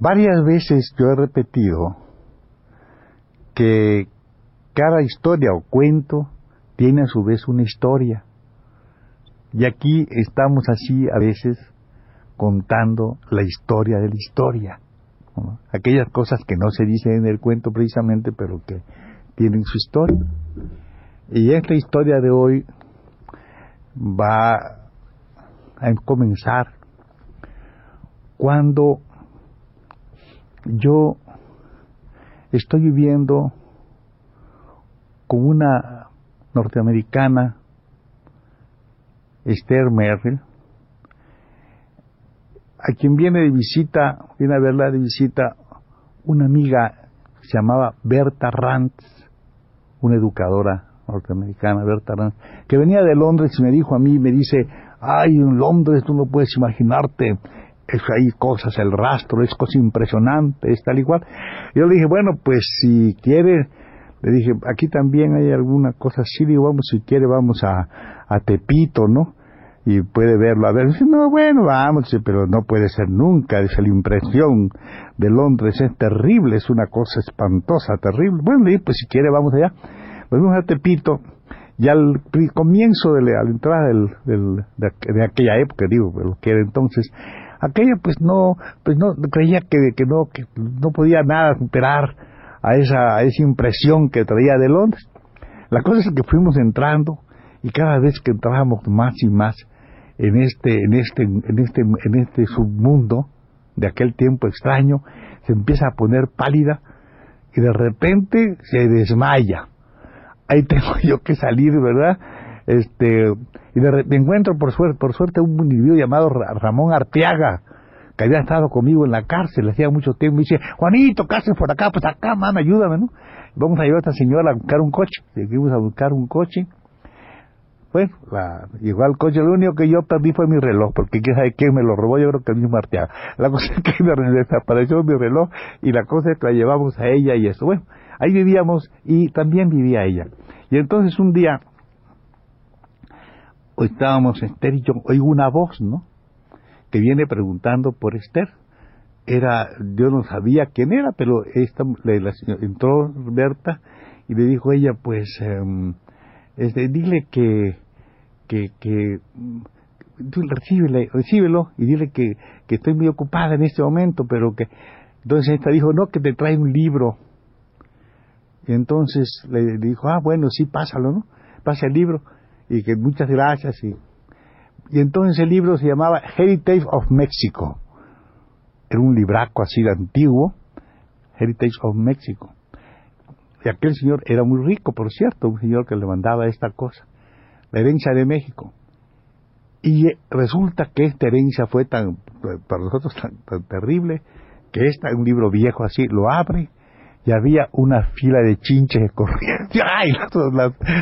Varias veces yo he repetido que cada historia o cuento tiene a su vez una historia. Y aquí estamos así a veces contando la historia de la historia. Aquellas cosas que no se dicen en el cuento precisamente, pero que tienen su historia. Y esta historia de hoy va a comenzar cuando yo estoy viviendo con una norteamericana, Esther Merrill, a quien viene de visita, viene a verla de visita una amiga que se llamaba Berta Rantz, una educadora norteamericana, Berta Rantz, que venía de Londres y me dijo a mí, me dice, ay, en Londres tú no puedes imaginarte, es, hay cosas, el rastro, es cosa impresionante, es tal y cual. Yo le dije, bueno, pues si quiere, le dije, aquí también hay alguna cosa así, digo, vamos, si quiere, vamos a, a Tepito, ¿no? Y puede verlo. A ver, dice, no, bueno, vamos, pero no puede ser nunca. Dice, la impresión de Londres es terrible, es una cosa espantosa, terrible. Bueno, le dije, pues si quiere, vamos allá. Pues vamos a Tepito. Y al comienzo de la, entrada del, del, de, aquella época, digo, lo que era entonces, aquella pues no, pues no, creía que, que no, que no podía nada superar a esa, esa impresión que traía de Londres. La cosa es que fuimos entrando y cada vez que entrábamos más y más en este, en este, en este, en este submundo de aquel tiempo extraño, se empieza a poner pálida y de repente se desmaya. Ahí tengo yo que salir, ¿verdad? Este, y me encuentro por suerte, por suerte un individuo llamado Ramón Arteaga, que había estado conmigo en la cárcel hacía mucho tiempo, me dice, Juanito, cárcel por acá, pues acá, mamá, ayúdame, ¿no? Vamos a llevar a esta señora a buscar un coche. Seguimos a buscar un coche. Bueno, la, llegó coche, lo único que yo perdí fue mi reloj, porque quién sabe quién me lo robó, yo creo que el mismo Arteaga. La cosa es que me desapareció mi reloj y la cosa es que la llevamos a ella y eso. Bueno, ahí vivíamos y también vivía ella. Y entonces un día, estábamos Esther y yo, oigo una voz, ¿no? que viene preguntando por Esther. Era, yo no sabía quién era, pero esta, la, entró Berta y le dijo ella, pues, eh, este, dile que, que, que tú recíbele, recíbelo y dile que, que estoy muy ocupada en este momento, pero que... Entonces esta dijo, no, que te trae un libro. Y entonces le dijo, ah, bueno, sí, pásalo, ¿no? Pasa el libro y que muchas gracias y y entonces el libro se llamaba Heritage of Mexico. Era un libraco así de antiguo, Heritage of Mexico. Y aquel señor era muy rico, por cierto, un señor que le mandaba esta cosa, la herencia de México. Y resulta que esta herencia fue tan, para nosotros tan, tan terrible, que esta, un libro viejo así, lo abre y había una fila de chinches corriendo. ¡Ay!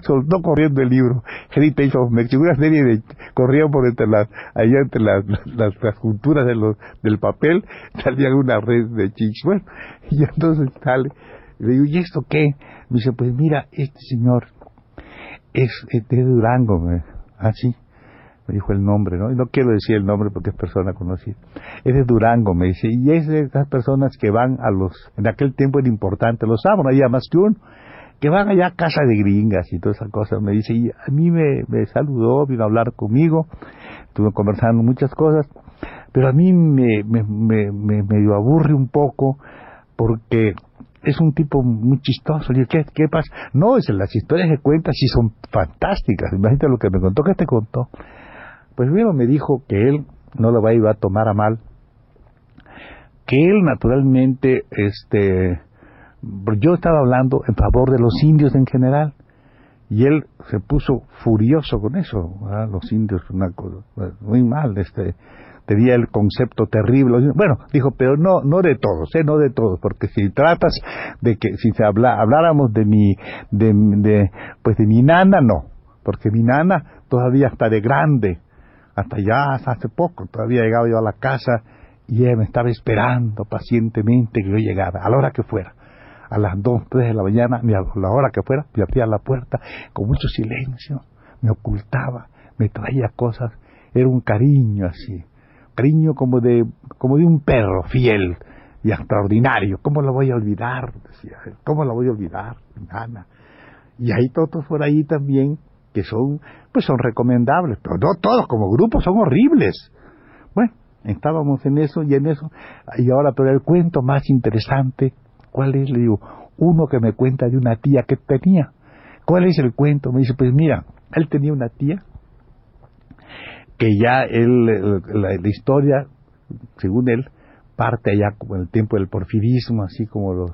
soltó corriendo el libro. Heritage of Mexico. Una serie de. corrían por entre las. allá entre las, las, las junturas de los, del papel, salía una red de chinches. Bueno, y entonces sale. Le digo, ¿y esto qué? Me dice, pues mira, este señor es, es de Durango. Así. ¿Ah, me dijo el nombre, ¿no? Y no quiero decir el nombre porque es persona conocida. Es de Durango, me dice, y es de esas personas que van a los, en aquel tiempo era importante, los sábados, había más que uno, que van allá a casa de gringas y todas esas cosas. Me dice, y a mí me, me saludó, vino a hablar conmigo, estuve conversando muchas cosas, pero a mí me, me, me, me, me aburre un poco porque es un tipo muy chistoso. Y ¿qué, ¿qué pasa? No, es, las historias que cuenta sí son fantásticas. Imagínate lo que me contó, que te contó. Pues primero me dijo que él no lo iba a tomar a mal, que él naturalmente, este, yo estaba hablando en favor de los indios en general, y él se puso furioso con eso, los indios, una cosa, muy mal, este, tenía el concepto terrible. Bueno, dijo, pero no, no de todos, ¿eh? no de todos, porque si tratas de que, si se habla, habláramos de mi, de, pues de mi nana, no, porque mi nana todavía está de grande, hasta ya hace poco, todavía llegaba yo a la casa y ella me estaba esperando pacientemente que yo llegara, a la hora que fuera. A las dos, tres de la mañana, ni a la hora que fuera, me abría la puerta con mucho silencio, me ocultaba, me traía cosas, era un cariño así, cariño como de, como de un perro fiel y extraordinario. ¿Cómo lo voy a olvidar? Decía, ¿cómo lo voy a olvidar? Y hay todos por ahí también que son, pues son recomendables, pero no todos como grupo son horribles. Bueno, estábamos en eso y en eso, y ahora, pero el cuento más interesante, ¿cuál es? Le digo, uno que me cuenta de una tía que tenía. ¿Cuál es el cuento? Me dice, pues mira, él tenía una tía que ya él, la, historia, según él, parte allá como en el tiempo del porfirismo, así como los,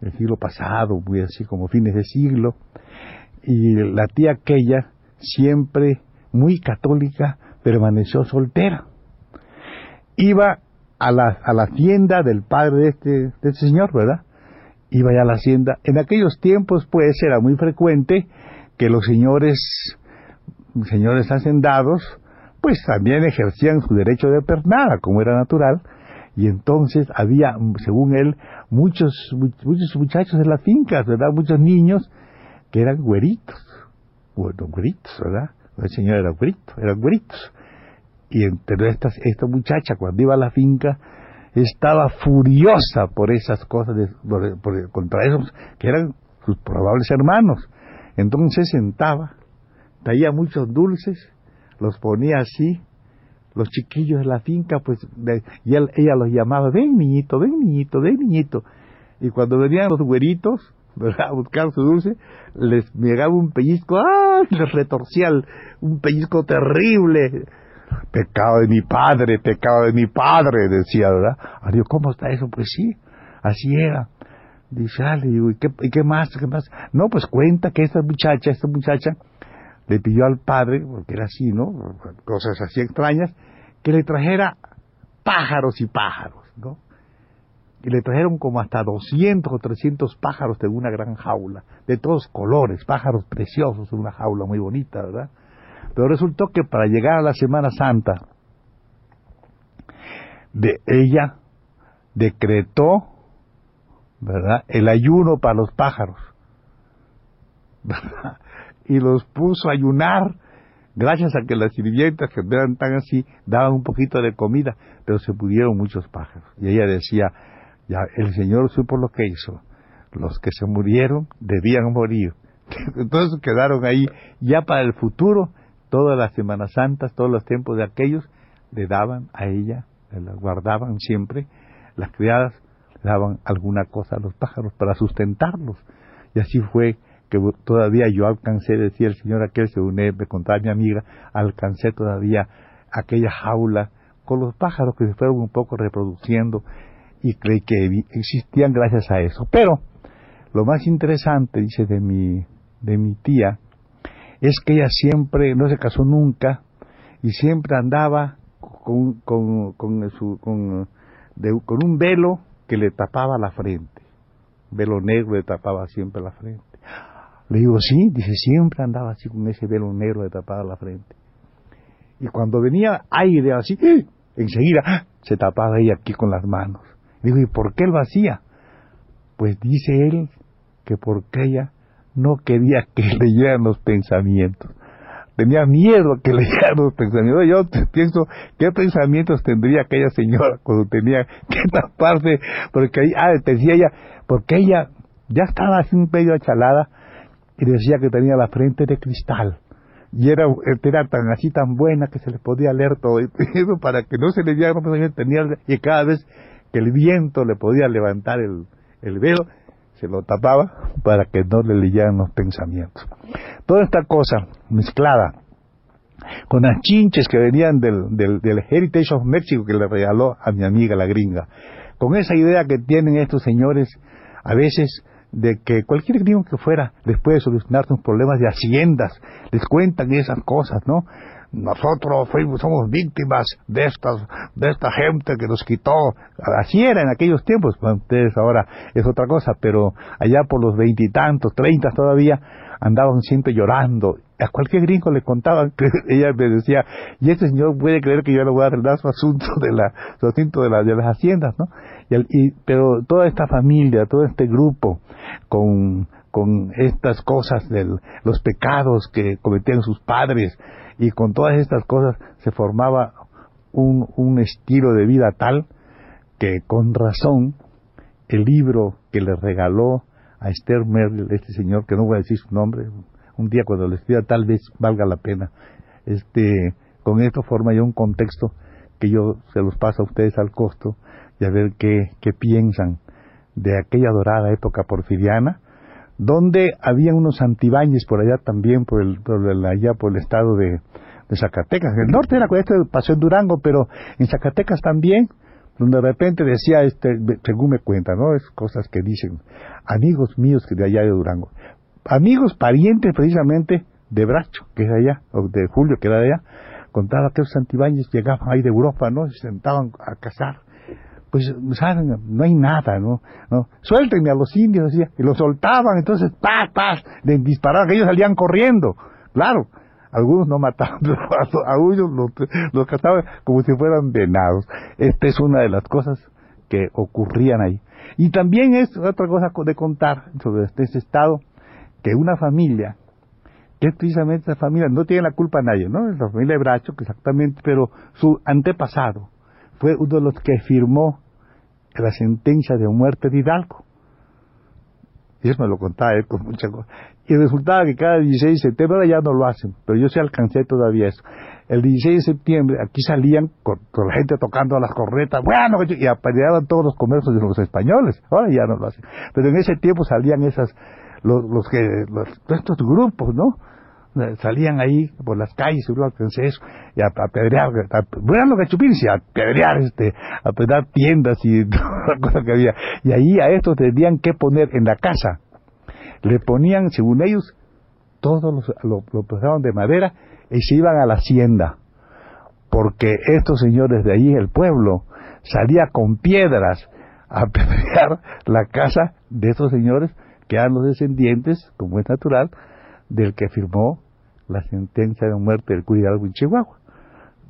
el siglo pasado, así como fines de siglo, y la tía aquella, siempre muy católica, permaneció soltera. Iba a la, a la hacienda del padre de este, de este señor, ¿verdad? Iba ya a la hacienda. En aquellos tiempos, pues, era muy frecuente que los señores, señores hacendados, pues también ejercían su derecho de pernada, como era natural, y entonces había, según él, muchos, muchos muchachos en las fincas, ¿verdad? Muchos niños que eran güeritos, bueno, güeritos, ¿verdad? El señor era güerito, eran güeritos. Y entre estas, esta muchacha, cuando iba a la finca, estaba furiosa por esas cosas, contra esos que eran sus probables hermanos. Entonces sentaba, traía muchos dulces, los ponía así, los chiquillos de la finca, pues, y ella los llamaba, ven niñito, ven niñito, ven niñito. Y cuando venían los güeritos, a buscar su dulce, les llegaba un pellizco, ¡ay! Les retorcía un pellizco terrible. Pecado de mi padre, pecado de mi padre, decía, ¿verdad? Adiós, ¿cómo está eso? Pues sí, así era. Dice, ah, ¿y qué, ¿y qué más? ¿Qué más? No, pues cuenta que esta muchacha, esta muchacha, le pidió al padre, porque era así, ¿no? Cosas así extrañas, que le trajera pájaros y pájaros, ¿no? Y le trajeron como hasta 200 o 300 pájaros de una gran jaula, de todos colores, pájaros preciosos una jaula muy bonita, ¿verdad? Pero resultó que para llegar a la Semana Santa, de ella decretó, ¿verdad?, el ayuno para los pájaros. ¿verdad? y los puso a ayunar, gracias a que las sirvientas que eran tan así daban un poquito de comida, pero se pudieron muchos pájaros. Y ella decía, el Señor supo lo que hizo, los que se murieron debían morir. Entonces quedaron ahí ya para el futuro, todas las Semanas Santas, todos los tiempos de aquellos, le daban a ella, las guardaban siempre, las criadas le daban alguna cosa a los pájaros para sustentarlos. Y así fue que todavía yo alcancé, decía el señor aquel, según me contaba mi amiga, alcancé todavía aquella jaula con los pájaros que se fueron un poco reproduciendo y creí que existían gracias a eso. Pero lo más interesante, dice de mi, de mi tía, es que ella siempre, no se casó nunca, y siempre andaba con, con, con, con, con un velo que le tapaba la frente. Velo negro le tapaba siempre la frente. Le digo, sí, dice, siempre andaba así con ese velo negro de tapada la frente. Y cuando venía aire así, ¡eh! enseguida ¡ah! se tapaba ella aquí con las manos. Digo, ¿y por qué lo hacía? Pues dice él que porque ella no quería que leyeran los pensamientos. Tenía miedo que leyeran los pensamientos. Yo pienso, ¿qué pensamientos tendría aquella señora cuando tenía que taparse? Porque ahí, ah, decía ella, porque ella ya estaba así un medio achalada y decía que tenía la frente de cristal y era, era tan así tan buena que se le podía leer todo eso para que no se le diera tenía y cada vez que el viento le podía levantar el, el velo se lo tapaba para que no le leyeran los pensamientos. Toda esta cosa mezclada con las chinches que venían del, del, del Heritage of Mexico que le regaló a mi amiga la gringa. Con esa idea que tienen estos señores a veces de que cualquier gringo que fuera les puede solucionar sus problemas de haciendas, les cuentan esas cosas, ¿no? Nosotros fuimos, somos víctimas de estas, de esta gente que nos quitó. Así era en aquellos tiempos, ustedes ahora es otra cosa, pero allá por los veintitantos, treinta todavía, andaban siempre llorando. A cualquier gringo le contaban que ella me decía, y este señor puede creer que yo le voy a arreglar su asunto de la, su asunto de, la, de las haciendas, ¿no? Y, pero toda esta familia, todo este grupo, con, con estas cosas de los pecados que cometían sus padres, y con todas estas cosas se formaba un, un estilo de vida tal que con razón el libro que le regaló a Esther Merkel, este señor, que no voy a decir su nombre, un día cuando le escriba tal vez valga la pena, este, con esto forma ya un contexto que yo se los paso a ustedes al costo y a ver qué, qué piensan de aquella dorada época porfiriana, donde había unos antibáñez por allá también, por el, por allá por el estado de, Zacatecas. El norte era esto pasó en Durango, pero en Zacatecas también, donde de repente decía, este, según me cuenta, ¿no? Es cosas que dicen amigos míos que de allá de Durango. Amigos, parientes precisamente de Bracho, que es de allá, o de Julio, que era de allá, contaba que los antibáñez llegaban ahí de Europa, ¿no? Se sentaban a cazar. Pues, ¿saben? No hay nada, ¿no? ¿no? Suéltenme a los indios, decía, y los soltaban, entonces, ¡paz, paz! disparaban, ellos salían corriendo, claro algunos no mataban, a unos los, los cazaban como si fueran venados. Esta es una de las cosas que ocurrían ahí. Y también es otra cosa de contar sobre este, este estado, que una familia, que precisamente esa familia, no tiene la culpa a nadie, ¿no? Es la familia de Bracho, exactamente, pero su antepasado fue uno de los que firmó la sentencia de muerte de Hidalgo. Y eso me lo contaba él con mucha cosa. Y resultaba que cada 16 de septiembre, ya no lo hacen, pero yo sí alcancé todavía eso. El 16 de septiembre aquí salían con, la gente tocando las corretas, bueno, y apedreaban todos los comercios de los españoles. Ahora ya no lo hacen. Pero en ese tiempo salían esas, los, los que, los, estos grupos, ¿no? Salían ahí por las calles, eso, y a, apedrear, bueno, lo que y a apedrear, este, a apedrear tiendas y toda la cosa que había. Y ahí a estos tenían que poner en la casa. Le ponían, según ellos, todos los, lo, lo de madera y se iban a la hacienda, porque estos señores de allí, el pueblo, salía con piedras a pelear la casa de estos señores que eran los descendientes, como es natural, del que firmó la sentencia de muerte del cuidado en Chihuahua.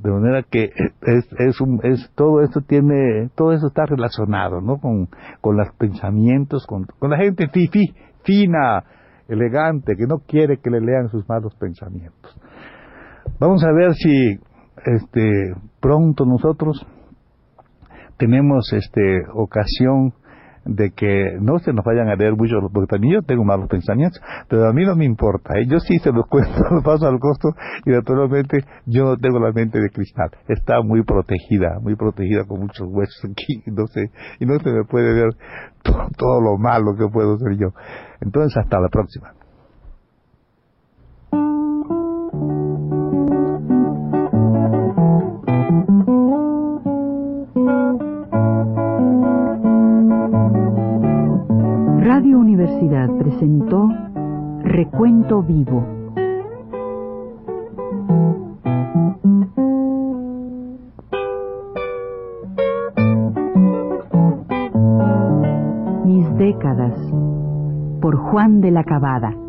De manera que es, es, un, es todo esto tiene, todo eso está relacionado, ¿no? Con, con los pensamientos, con, con la gente fifi, fina, elegante, que no quiere que le lean sus malos pensamientos. Vamos a ver si este pronto nosotros tenemos este ocasión de que no se nos vayan a leer mucho, porque también yo tengo malos pensamientos, pero a mí no me importa, ¿eh? yo sí se los cuento, los paso al costo y naturalmente yo no tengo la mente de cristal, está muy protegida, muy protegida con muchos huesos aquí, no sé, y no se me puede ver todo lo malo que puedo ser yo. Entonces, hasta la próxima. Recuento Vivo. Mis décadas por Juan de la Cabada.